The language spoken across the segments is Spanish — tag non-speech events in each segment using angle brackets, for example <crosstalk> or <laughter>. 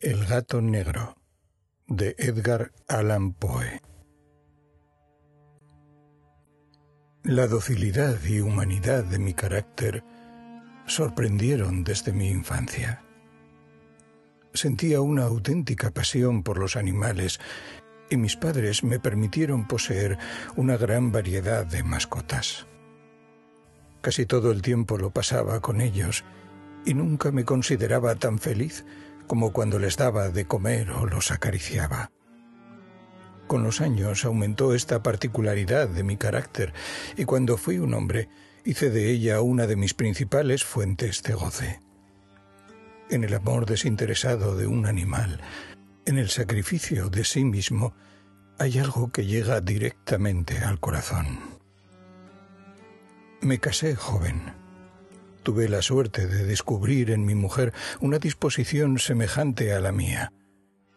El gato negro de Edgar Allan Poe La docilidad y humanidad de mi carácter sorprendieron desde mi infancia. Sentía una auténtica pasión por los animales y mis padres me permitieron poseer una gran variedad de mascotas. Casi todo el tiempo lo pasaba con ellos y nunca me consideraba tan feliz como cuando les daba de comer o los acariciaba. Con los años aumentó esta particularidad de mi carácter y cuando fui un hombre hice de ella una de mis principales fuentes de goce. En el amor desinteresado de un animal, en el sacrificio de sí mismo, hay algo que llega directamente al corazón. Me casé joven tuve la suerte de descubrir en mi mujer una disposición semejante a la mía.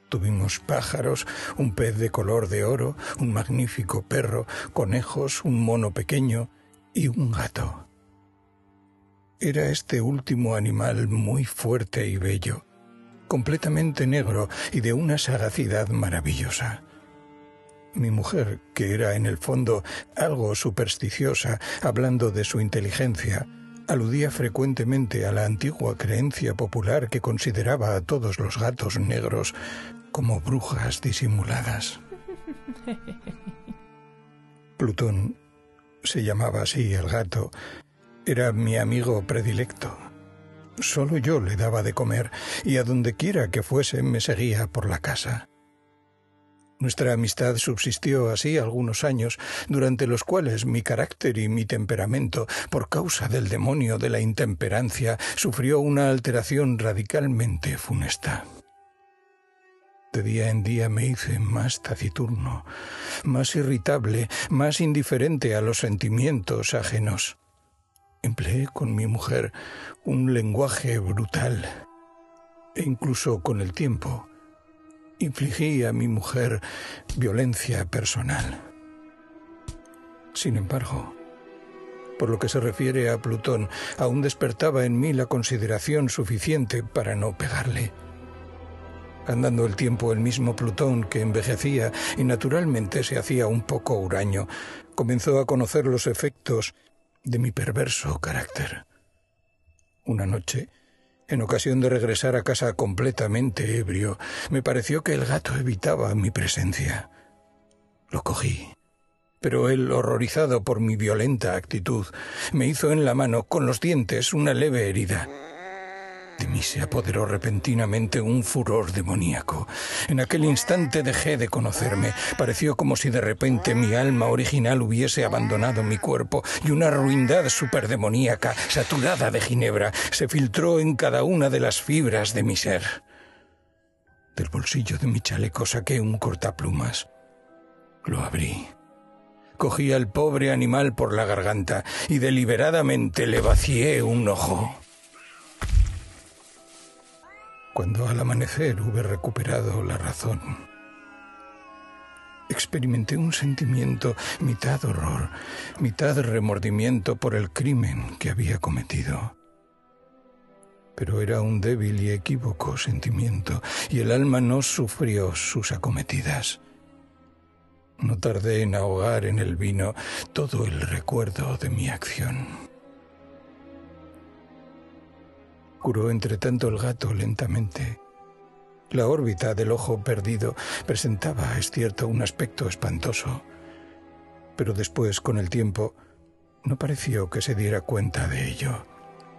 Tuvimos pájaros, un pez de color de oro, un magnífico perro, conejos, un mono pequeño y un gato. Era este último animal muy fuerte y bello, completamente negro y de una sagacidad maravillosa. Mi mujer, que era en el fondo algo supersticiosa, hablando de su inteligencia, aludía frecuentemente a la antigua creencia popular que consideraba a todos los gatos negros como brujas disimuladas. <laughs> Plutón, se llamaba así el gato, era mi amigo predilecto. Solo yo le daba de comer y a donde quiera que fuese me seguía por la casa. Nuestra amistad subsistió así algunos años, durante los cuales mi carácter y mi temperamento, por causa del demonio de la intemperancia, sufrió una alteración radicalmente funesta. De día en día me hice más taciturno, más irritable, más indiferente a los sentimientos ajenos. Empleé con mi mujer un lenguaje brutal e incluso con el tiempo infligí a mi mujer violencia personal. Sin embargo, por lo que se refiere a Plutón, aún despertaba en mí la consideración suficiente para no pegarle. Andando el tiempo el mismo Plutón, que envejecía y naturalmente se hacía un poco huraño, comenzó a conocer los efectos de mi perverso carácter. Una noche, en ocasión de regresar a casa completamente ebrio, me pareció que el gato evitaba mi presencia. Lo cogí. Pero él, horrorizado por mi violenta actitud, me hizo en la mano, con los dientes, una leve herida. De mí se apoderó repentinamente un furor demoníaco. En aquel instante dejé de conocerme. Pareció como si de repente mi alma original hubiese abandonado mi cuerpo y una ruindad superdemoníaca, saturada de ginebra, se filtró en cada una de las fibras de mi ser. Del bolsillo de mi chaleco saqué un cortaplumas. Lo abrí. Cogí al pobre animal por la garganta y deliberadamente le vacié un ojo. Cuando al amanecer hube recuperado la razón, experimenté un sentimiento mitad horror, mitad remordimiento por el crimen que había cometido. Pero era un débil y equívoco sentimiento, y el alma no sufrió sus acometidas. No tardé en ahogar en el vino todo el recuerdo de mi acción. Curó entre tanto el gato lentamente. La órbita del ojo perdido presentaba, es cierto, un aspecto espantoso, pero después, con el tiempo, no pareció que se diera cuenta de ello.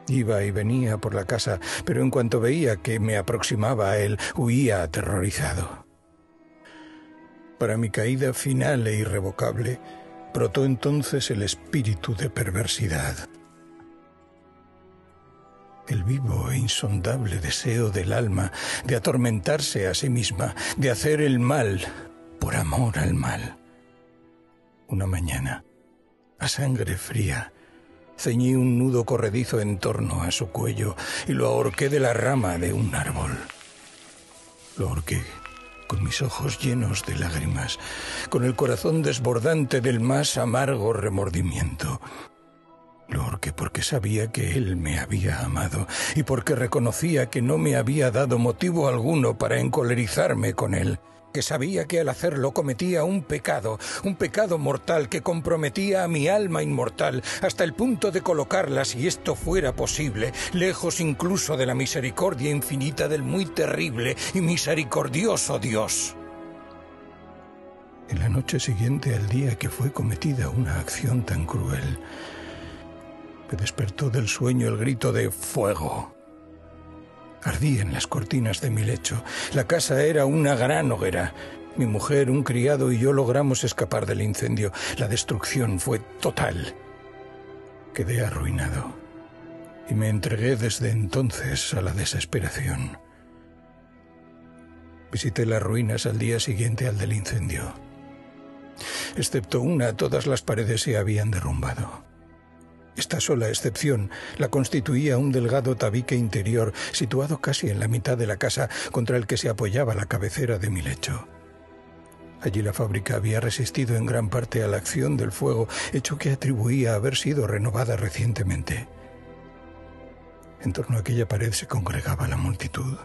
Iba y venía por la casa, pero en cuanto veía que me aproximaba a él, huía aterrorizado. Para mi caída final e irrevocable, brotó entonces el espíritu de perversidad el vivo e insondable deseo del alma de atormentarse a sí misma, de hacer el mal por amor al mal. Una mañana, a sangre fría, ceñí un nudo corredizo en torno a su cuello y lo ahorqué de la rama de un árbol. Lo ahorqué con mis ojos llenos de lágrimas, con el corazón desbordante del más amargo remordimiento. Lo ahorqué porque sabía que él me había amado y porque reconocía que no me había dado motivo alguno para encolerizarme con él que sabía que al hacerlo cometía un pecado, un pecado mortal que comprometía a mi alma inmortal hasta el punto de colocarla, si esto fuera posible, lejos incluso de la misericordia infinita del muy terrible y misericordioso Dios. En la noche siguiente al día que fue cometida una acción tan cruel, despertó del sueño el grito de fuego en las cortinas de mi lecho. La casa era una gran hoguera. Mi mujer, un criado y yo logramos escapar del incendio. La destrucción fue total. Quedé arruinado y me entregué desde entonces a la desesperación. Visité las ruinas al día siguiente al del incendio. Excepto una, todas las paredes se habían derrumbado. Esta sola excepción la constituía un delgado tabique interior situado casi en la mitad de la casa contra el que se apoyaba la cabecera de mi lecho. Allí la fábrica había resistido en gran parte a la acción del fuego, hecho que atribuía a haber sido renovada recientemente. En torno a aquella pared se congregaba la multitud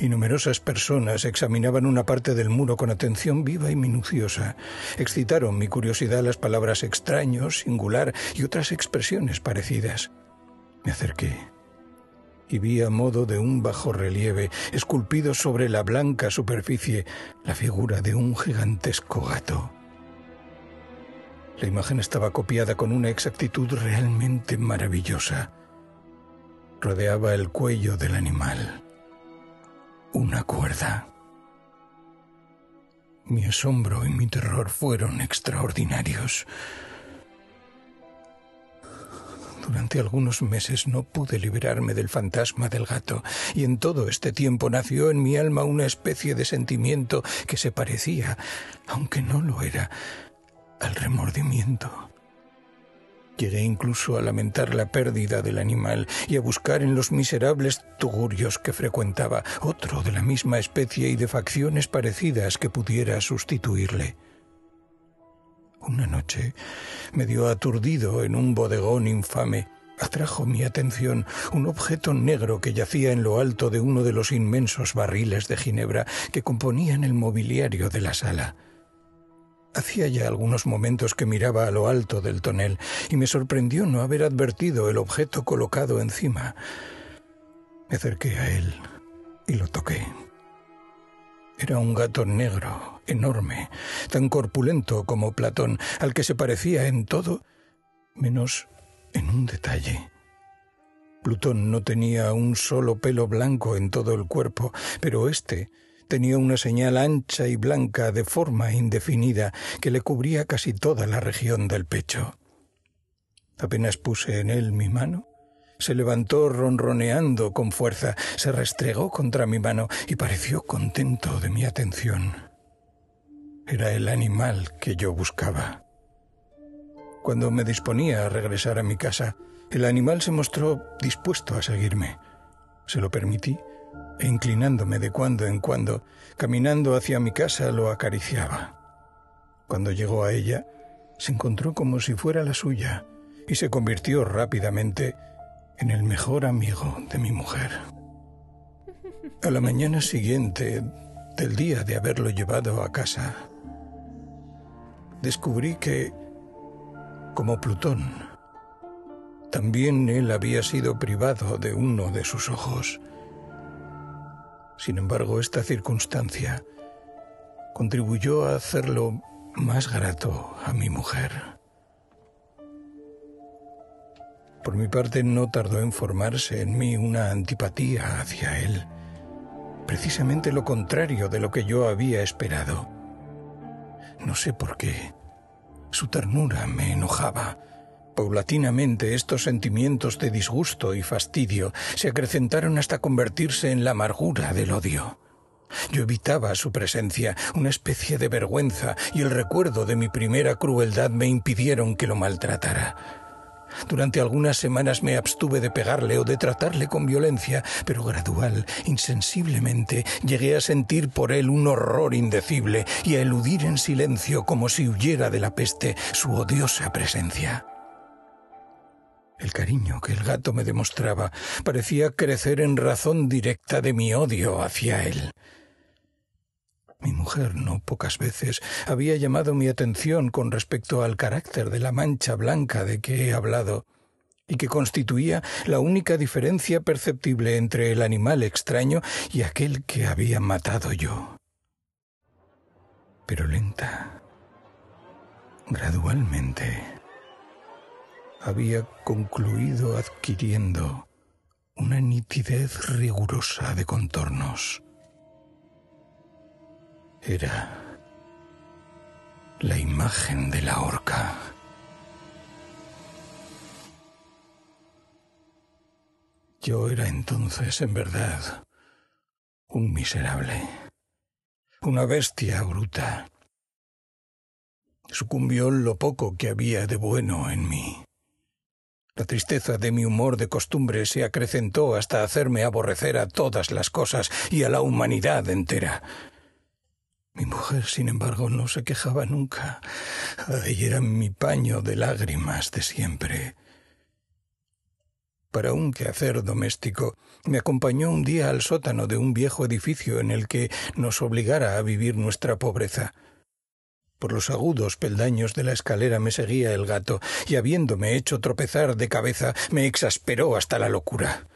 y numerosas personas examinaban una parte del muro con atención viva y minuciosa. Excitaron mi curiosidad las palabras extraño, singular y otras expresiones parecidas. Me acerqué y vi a modo de un bajo relieve, esculpido sobre la blanca superficie, la figura de un gigantesco gato. La imagen estaba copiada con una exactitud realmente maravillosa. Rodeaba el cuello del animal una cuerda. Mi asombro y mi terror fueron extraordinarios. Durante algunos meses no pude liberarme del fantasma del gato, y en todo este tiempo nació en mi alma una especie de sentimiento que se parecía, aunque no lo era, al remordimiento. Llegué incluso a lamentar la pérdida del animal y a buscar en los miserables tugurios que frecuentaba otro de la misma especie y de facciones parecidas que pudiera sustituirle. Una noche, medio aturdido en un bodegón infame, atrajo mi atención un objeto negro que yacía en lo alto de uno de los inmensos barriles de ginebra que componían el mobiliario de la sala. Hacía ya algunos momentos que miraba a lo alto del tonel y me sorprendió no haber advertido el objeto colocado encima. Me acerqué a él y lo toqué. Era un gato negro, enorme, tan corpulento como Platón, al que se parecía en todo, menos en un detalle. Plutón no tenía un solo pelo blanco en todo el cuerpo, pero éste Tenía una señal ancha y blanca de forma indefinida que le cubría casi toda la región del pecho. Apenas puse en él mi mano, se levantó ronroneando con fuerza, se restregó contra mi mano y pareció contento de mi atención. Era el animal que yo buscaba. Cuando me disponía a regresar a mi casa, el animal se mostró dispuesto a seguirme. Se lo permití inclinándome de cuando en cuando, caminando hacia mi casa, lo acariciaba. Cuando llegó a ella, se encontró como si fuera la suya y se convirtió rápidamente en el mejor amigo de mi mujer. A la mañana siguiente del día de haberlo llevado a casa, descubrí que, como Plutón, también él había sido privado de uno de sus ojos sin embargo, esta circunstancia contribuyó a hacerlo más grato a mi mujer. Por mi parte, no tardó en formarse en mí una antipatía hacia él, precisamente lo contrario de lo que yo había esperado. No sé por qué. Su ternura me enojaba Paulatinamente estos sentimientos de disgusto y fastidio se acrecentaron hasta convertirse en la amargura del odio. Yo evitaba su presencia, una especie de vergüenza y el recuerdo de mi primera crueldad me impidieron que lo maltratara. Durante algunas semanas me abstuve de pegarle o de tratarle con violencia, pero gradual, insensiblemente, llegué a sentir por él un horror indecible y a eludir en silencio como si huyera de la peste su odiosa presencia. El cariño que el gato me demostraba parecía crecer en razón directa de mi odio hacia él. Mi mujer no pocas veces había llamado mi atención con respecto al carácter de la mancha blanca de que he hablado, y que constituía la única diferencia perceptible entre el animal extraño y aquel que había matado yo. Pero lenta, gradualmente, había concluido adquiriendo una nitidez rigurosa de contornos. Era la imagen de la horca. Yo era entonces, en verdad, un miserable, una bestia bruta. Sucumbió lo poco que había de bueno en mí. La tristeza de mi humor de costumbre se acrecentó hasta hacerme aborrecer a todas las cosas y a la humanidad entera. Mi mujer, sin embargo, no se quejaba nunca. Ay, era mi paño de lágrimas de siempre. Para un quehacer doméstico, me acompañó un día al sótano de un viejo edificio en el que nos obligara a vivir nuestra pobreza. Por los agudos peldaños de la escalera me seguía el gato, y habiéndome hecho tropezar de cabeza, me exasperó hasta la locura.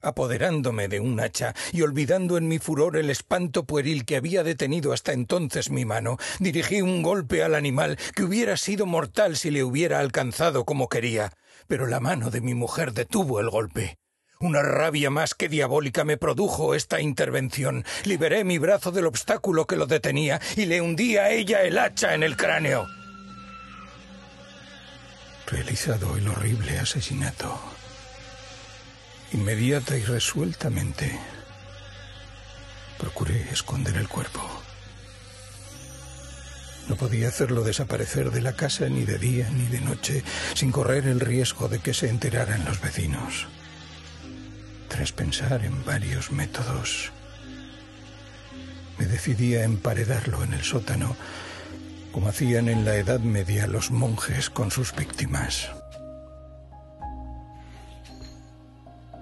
Apoderándome de un hacha y olvidando en mi furor el espanto pueril que había detenido hasta entonces mi mano, dirigí un golpe al animal que hubiera sido mortal si le hubiera alcanzado como quería. Pero la mano de mi mujer detuvo el golpe. Una rabia más que diabólica me produjo esta intervención. Liberé mi brazo del obstáculo que lo detenía y le hundí a ella el hacha en el cráneo. Realizado el horrible asesinato, inmediata y resueltamente, procuré esconder el cuerpo. No podía hacerlo desaparecer de la casa ni de día ni de noche sin correr el riesgo de que se enteraran los vecinos tras pensar en varios métodos, me decidí a emparedarlo en el sótano, como hacían en la Edad Media los monjes con sus víctimas.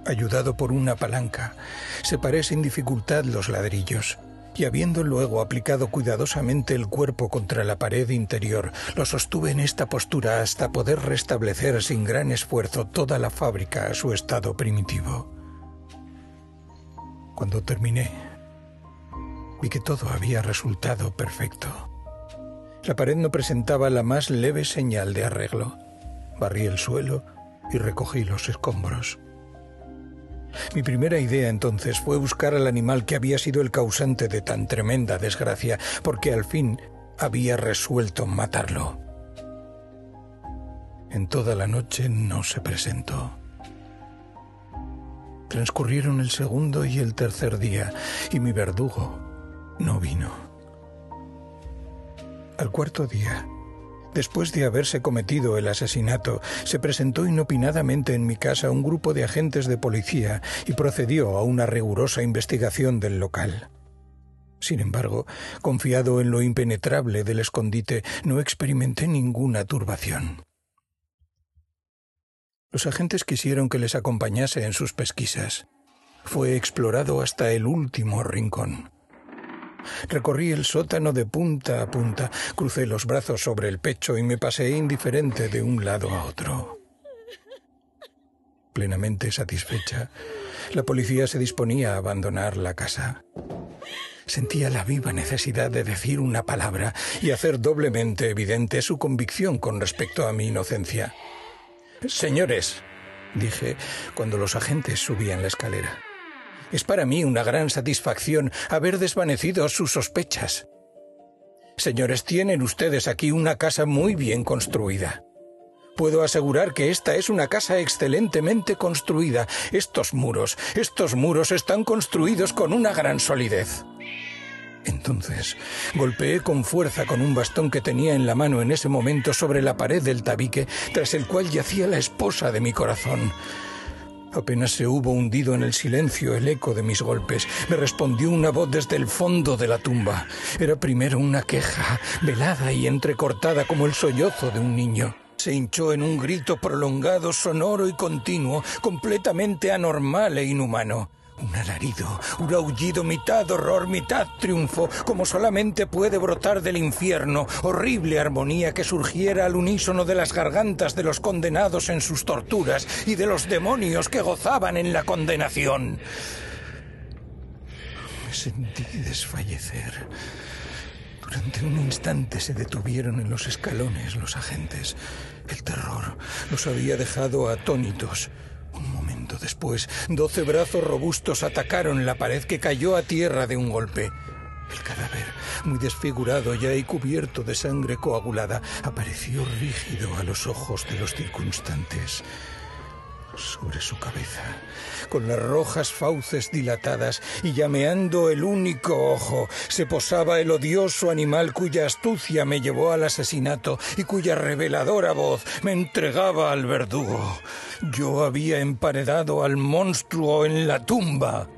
Ayudado por una palanca, separé sin dificultad los ladrillos y habiendo luego aplicado cuidadosamente el cuerpo contra la pared interior, lo sostuve en esta postura hasta poder restablecer sin gran esfuerzo toda la fábrica a su estado primitivo. Cuando terminé, vi que todo había resultado perfecto. La pared no presentaba la más leve señal de arreglo. Barrí el suelo y recogí los escombros. Mi primera idea entonces fue buscar al animal que había sido el causante de tan tremenda desgracia, porque al fin había resuelto matarlo. En toda la noche no se presentó. Transcurrieron el segundo y el tercer día y mi verdugo no vino. Al cuarto día, después de haberse cometido el asesinato, se presentó inopinadamente en mi casa un grupo de agentes de policía y procedió a una rigurosa investigación del local. Sin embargo, confiado en lo impenetrable del escondite, no experimenté ninguna turbación. Los agentes quisieron que les acompañase en sus pesquisas. Fue explorado hasta el último rincón. Recorrí el sótano de punta a punta, crucé los brazos sobre el pecho y me pasé indiferente de un lado a otro. Plenamente satisfecha, la policía se disponía a abandonar la casa. Sentía la viva necesidad de decir una palabra y hacer doblemente evidente su convicción con respecto a mi inocencia. Señores, dije cuando los agentes subían la escalera, es para mí una gran satisfacción haber desvanecido sus sospechas. Señores, tienen ustedes aquí una casa muy bien construida. Puedo asegurar que esta es una casa excelentemente construida. Estos muros, estos muros están construidos con una gran solidez. Entonces golpeé con fuerza con un bastón que tenía en la mano en ese momento sobre la pared del tabique, tras el cual yacía la esposa de mi corazón. Apenas se hubo hundido en el silencio el eco de mis golpes, me respondió una voz desde el fondo de la tumba. Era primero una queja, velada y entrecortada como el sollozo de un niño. se hinchó en un grito prolongado, sonoro y continuo, completamente anormal e inhumano. Un alarido, un aullido mitad horror, mitad triunfo, como solamente puede brotar del infierno, horrible armonía que surgiera al unísono de las gargantas de los condenados en sus torturas y de los demonios que gozaban en la condenación. Me sentí desfallecer. Durante un instante se detuvieron en los escalones los agentes. El terror los había dejado atónitos. Un momento después, doce brazos robustos atacaron la pared que cayó a tierra de un golpe. El cadáver, muy desfigurado ya y cubierto de sangre coagulada, apareció rígido a los ojos de los circunstantes sobre su cabeza, con las rojas fauces dilatadas y llameando el único ojo, se posaba el odioso animal cuya astucia me llevó al asesinato y cuya reveladora voz me entregaba al verdugo. Yo había emparedado al monstruo en la tumba.